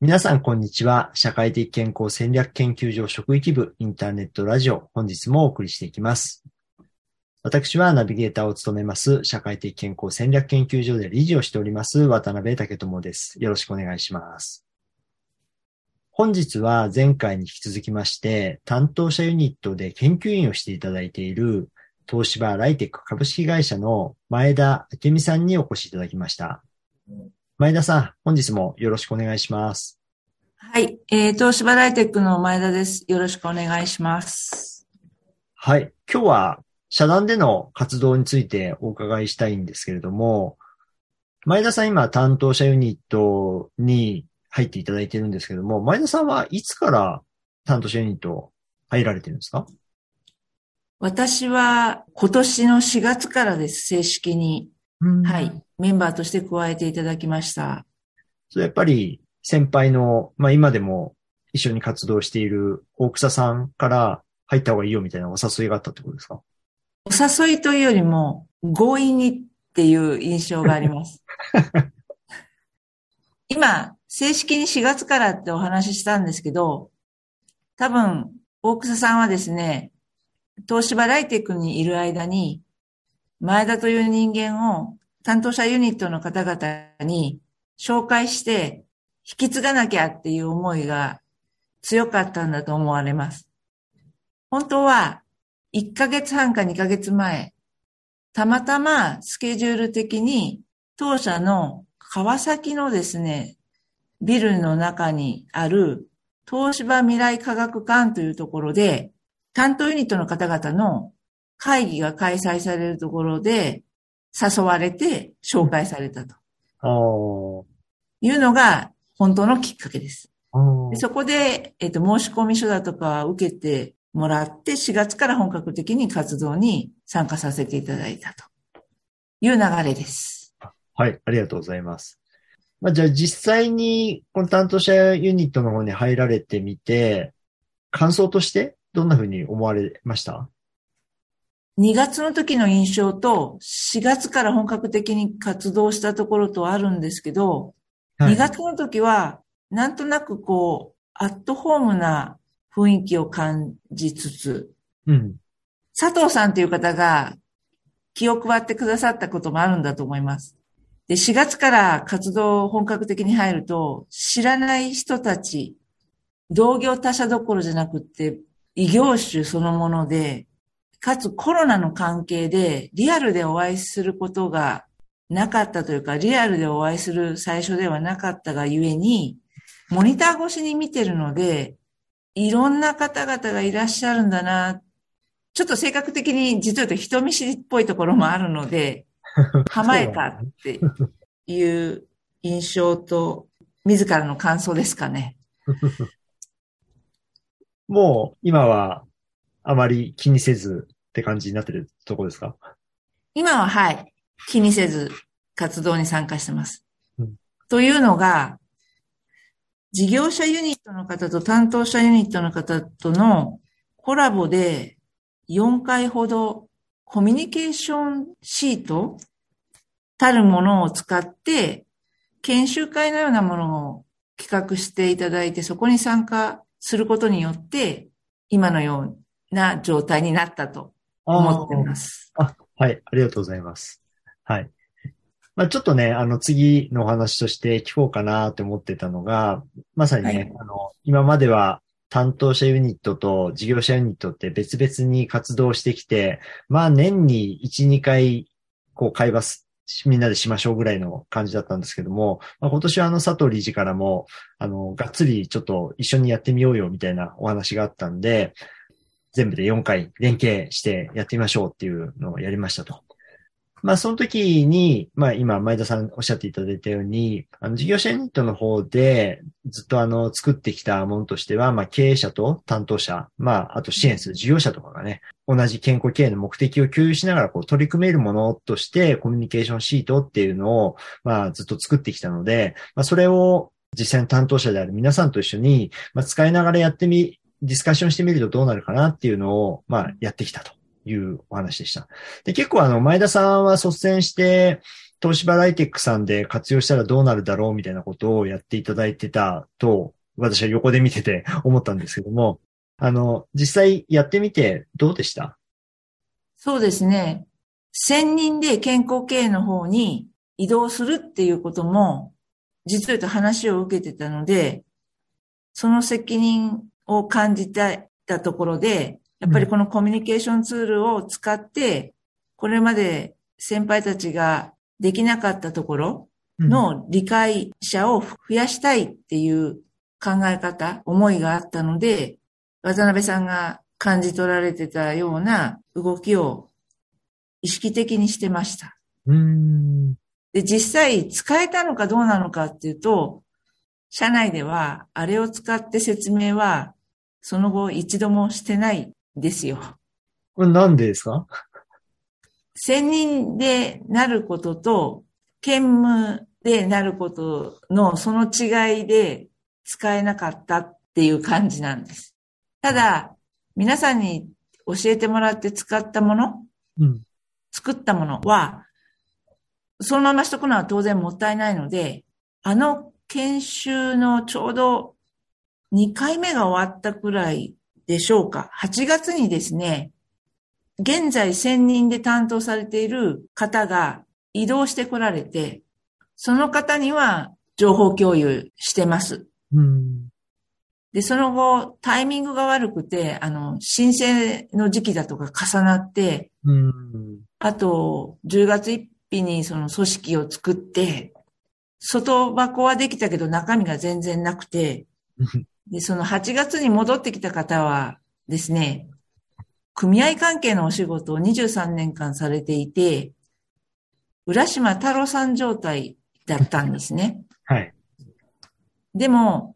皆さん、こんにちは。社会的健康戦略研究所職域部インターネットラジオ、本日もお送りしていきます。私はナビゲーターを務めます、社会的健康戦略研究所で理事をしております、渡辺武智です。よろしくお願いします。本日は前回に引き続きまして、担当者ユニットで研究員をしていただいている、東芝ライテック株式会社の前田明美さんにお越しいただきました。前田さん、本日もよろしくお願いします。はい。えー、東芝ライテックの前田です。よろしくお願いします。はい。今日は、社団での活動についてお伺いしたいんですけれども、前田さん今担当者ユニットに入っていただいてるんですけども、前田さんはいつから担当者ユニット入られてるんですか？私は今年の4月からです。正式に。はい。メンバーとして加えていただきました。それやっぱり先輩の、まあ今でも一緒に活動している大草さんから入った方がいいよみたいなお誘いがあったってことですか？お誘いというよりも、強引にっていう印象があります。今、正式に4月からってお話ししたんですけど、多分、大草さんはですね、東芝ライテックにいる間に、前田という人間を担当者ユニットの方々に紹介して引き継がなきゃっていう思いが強かったんだと思われます。本当は1ヶ月半か2ヶ月前、たまたまスケジュール的に当社の川崎のですね、ビルの中にある東芝未来科学館というところで担当ユニットの方々の会議が開催されるところで誘われて紹介されたというのが本当のきっかけです。そこで、えっ、と、申込書だとか受けてもらって、4月から本格的に活動に参加させていただいたという流れです。はい、ありがとうございます。まあ、じゃあ実際にこの担当者ユニットの方に入られてみて、感想としてどんな風に思われました？2月の時の印象と4月から本格的に活動したところとあるんですけど、2月の時はなんとなくこう、アットホームな雰囲気を感じつつ、うん。佐藤さんという方が気を配ってくださったこともあるんだと思います。で、4月から活動本格的に入ると、知らない人たち、同業他社どころじゃなくって、異業種そのもので、かつコロナの関係でリアルでお会いすることがなかったというか、リアルでお会いする最初ではなかったがゆえに、モニター越しに見てるので、いろんな方々がいらっしゃるんだな。ちょっと性格的に実は言うと人見知りっぽいところもあるので、構えかっていう印象と、自らの感想ですかね。もう今はあまり気にせずって感じになってるとこですか？今ははい、気にせず活動に参加してます。うん。というのが、事業者ユニットの方と担当者ユニットの方とのコラボで4回ほどコミュニケーションシートたるものを使って研修会のようなものを企画していただいてそこに参加することによって今のような状態になったと思ってます。はい、ありがとうございます。はい。まあ、ちょっとね、あの、次のお話として聞こうかなって思ってたのが、まさにね、はいあの、今までは担当者ユニットと事業者ユニットって別々に活動してきて、まあ、年に1、2回、こう、会話すみんなでしましょうぐらいの感じだったんですけども、まあ、今年はあの、佐藤理事からも、あの、がっつりちょっと一緒にやってみようよみたいなお話があったんで、全部で4回連携してやってみましょうっていうのをやりましたと。まあ、その時に、まあ、今、前田さんおっしゃっていただいたように、あの、事業者ユニットの方で、ずっとあの、作ってきたものとしては、まあ、経営者と担当者、まあ、あと支援する事業者とかがね、同じ健康経営の目的を共有しながら、こう、取り組めるものとして、コミュニケーションシートっていうのを、まあ、ずっと作ってきたので、まあ、それを実際の担当者である皆さんと一緒に、まあ、使いながらやってみ、ディスカッションしてみるとどうなるかなっていうのを、まあ、やってきたというお話でした。で、結構あの、前田さんは率先して、東芝ライテックさんで活用したらどうなるだろうみたいなことをやっていただいてたと、私は横で見てて思ったんですけども、あの、実際やってみてどうでした？そうですね。専任で健康経営の方に移動するっていうことも、実を言うと話を受けてたので、その責任を感じたところで、やっぱりこのコミュニケーションツールを使って、これまで先輩たちができなかったところの理解者を増やしたいっていう考え方、思いがあったので、渡辺さんが感じ取られてたような動きを意識的にしてました。うん。で、実際使えたのかどうなのかっていうと、社内ではあれを使って説明はその後一度もしてないですよ。これなんでですか？専任でなることと、兼務でなることのその違いで使えなかったっていう感じなんです。ただ、皆さんに教えてもらって使ったもの、うん、作ったものは、そのまましとくのは当然もったいないので、あの研修のちょうど2回目が終わったくらいでしょうか。8月にですね、現在専任で担当されている方が移動してこられて、その方には情報共有してます。うん、で、その後、タイミングが悪くて、あの、申請の時期だとか重なって、うん、あと、10月1日にその組織を作って、外箱はできたけど中身が全然なくて、で、その8月に戻ってきた方はですね、組合関係のお仕事を23年間されていて、浦島太郎さん状態だったんですね。はい。でも、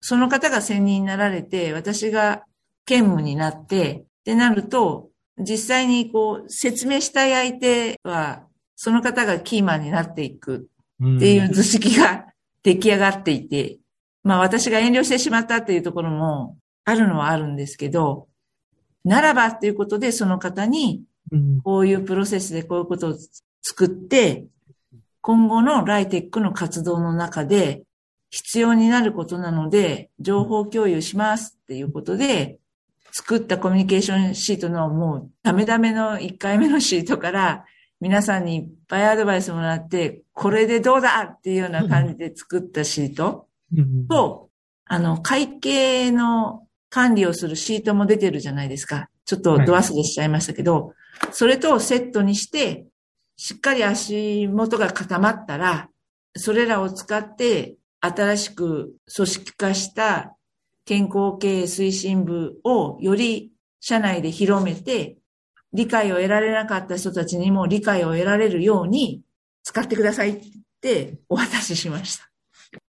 その方が専任になられて、私が兼務になって、ってなると、実際にこう、説明したい相手は、その方がキーマンになっていくっていう図式が出来上がっていて、まあ私が遠慮してしまったっていうところもあるのはあるんですけど、ならばっていうことでその方に、こういうプロセスでこういうことを作って、今後のライテックの活動の中で必要になることなので、情報共有しますっていうことで、作ったコミュニケーションシートのもうダメダメの1回目のシートから皆さんにいっぱいアドバイスもらって、これでどうだっていうような感じで作ったシート。と、あの、会計の管理をするシートも出てるじゃないですか。ちょっとド忘れしちゃいましたけど、はい、それとセットにして、しっかり足元が固まったら、それらを使って新しく組織化した健康経営推進部をより社内で広めて、理解を得られなかった人たちにも理解を得られるように使ってくださいってお渡ししました。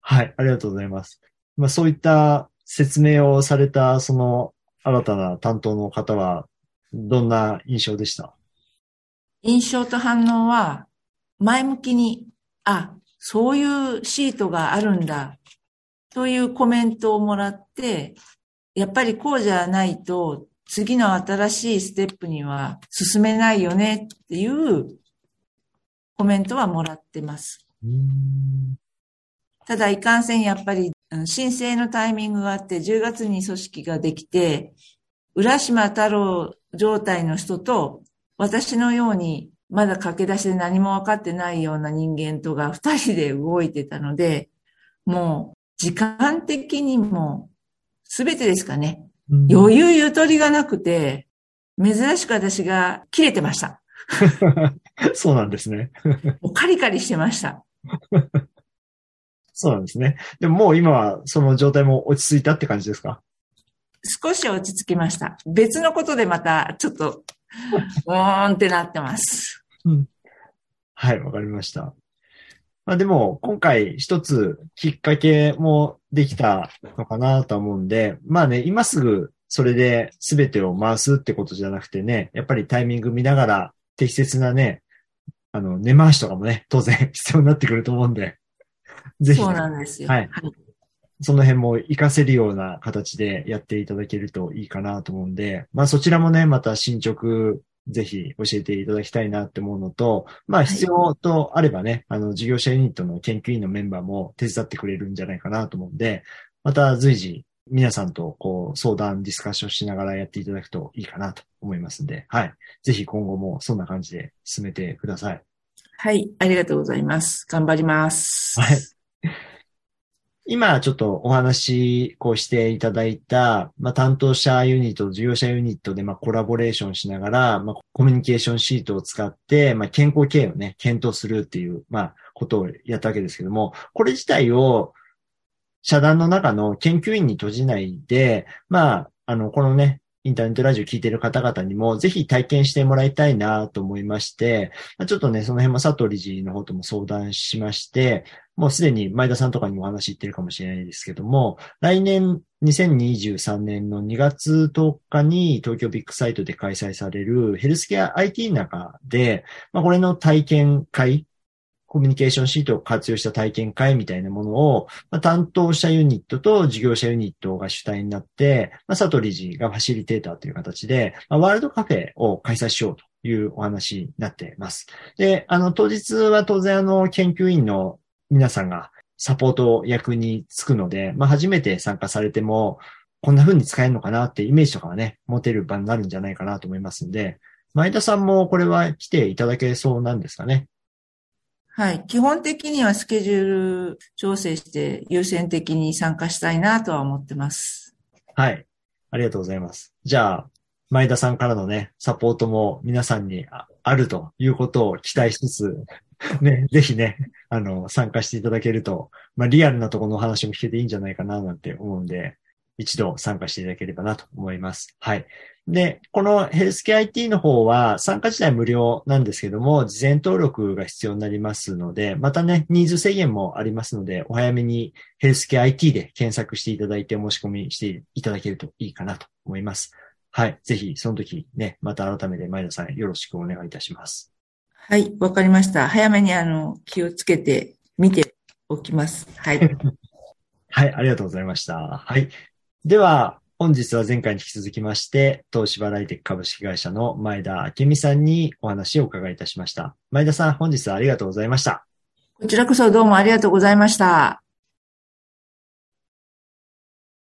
はい、ありがとうございます。まあそういった説明をされたその新たな担当の方はどんな印象でした？印象と反応は前向きに、あ、そういうシートがあるんだというコメントをもらって、やっぱりこうじゃないと次の新しいステップには進めないよねっていうコメントはもらってます。ただ、いかんせんやっぱり申請のタイミングがあって、10月に組織ができて、浦島太郎状態の人と、私のようにまだ駆け出しで何も分かってないような人間とが二人で動いてたので、もう時間的にも、すべてですかね。余裕ゆとりがなくて、珍しく私が切れてました。そうなんですね。もうカリカリしてました。そうなんですね。でももう今はその状態も落ち着いたって感じですか？少し落ち着きました。別のことでまたちょっと、うーんってなってます。うん、はい、わかりました。まあでも、今回一つきっかけもできたのかなと思うんで、まあね、今すぐそれで全てを回すってことじゃなくてね、やっぱりタイミング見ながら適切なね、あの、根回しとかもね、当然 必要になってくると思うんで、ぜひ。そうなんですよ。はい。その辺も活かせるような形でやっていただけるといいかなと思うんで、まあそちらもね、また進捗ぜひ教えていただきたいなって思うのと、まあ必要とあればね、はい、あの、事業者ユニットの研究員のメンバーも手伝ってくれるんじゃないかなと思うんで、また随時皆さんとこう相談、ディスカッションしながらやっていただくといいかなと思いますんで、はい。ぜひ今後もそんな感じで進めてください。はい。ありがとうございます。頑張ります。はい。今ちょっとお話こうしていただいた、まあ、担当者ユニット、事業者ユニットでまあコラボレーションしながら、まあ、コミュニケーションシートを使って、まあ、健康経営をね、検討するっていう、まあ、ことをやったわけですけども、これ自体を社団の中の研究員に閉じないで、まあ、あの、このね、インターネットラジオ聞いてる方々にもぜひ体験してもらいたいなと思いまして、ちょっとね、その辺も佐藤理事の方とも相談しまして、もうすでに前田さんとかにもお話言ってるかもしれないですけども、来年2023年の2月10日に東京ビッグサイトで開催されるヘルスケア IT の中で、まあ、これの体験会コミュニケーションシートを活用した体験会みたいなものを、まあ、担当者ユニットと事業者ユニットが主体になって、まあ、佐藤理事がファシリテーターという形で、まあ、ワールドカフェを開催しようというお話になっています。で、あの、当日は当然あの、研究員の皆さんがサポート役につくので、まあ、初めて参加されても、こんな風に使えるのかなってイメージとかはね、持てる場になるんじゃないかなと思いますんで、前田さんもこれは来ていただけそうなんですかね？はい。基本的にはスケジュール調整して優先的に参加したいなとは思ってます。はい。ありがとうございます。じゃあ、前田さんからのね、サポートも皆さんにあるということを期待しつつ、ね、ぜひね、あの、参加していただけると、まあ、リアルなところのお話も聞けていいんじゃないかな、なんて思うんで、一度参加していただければなと思います。はい。で、このヘルスケア IT の方は参加自体無料なんですけども、事前登録が必要になりますので、またね、ニーズ制限もありますので、お早めにヘルスケア IT で検索していただいて申し込みしていただけるといいかなと思います。はい。ぜひ、その時ね、また改めて前田さんよろしくお願いいたします。はい、わかりました。早めにあの、気をつけて見ておきます。はい。はい、ありがとうございました。はい。では、本日は前回に引き続きまして、東芝ライテック株式会社の前田明美さんにお話をお伺いいたしました。前田さん、本日はありがとうございました。こちらこそどうもありがとうございました。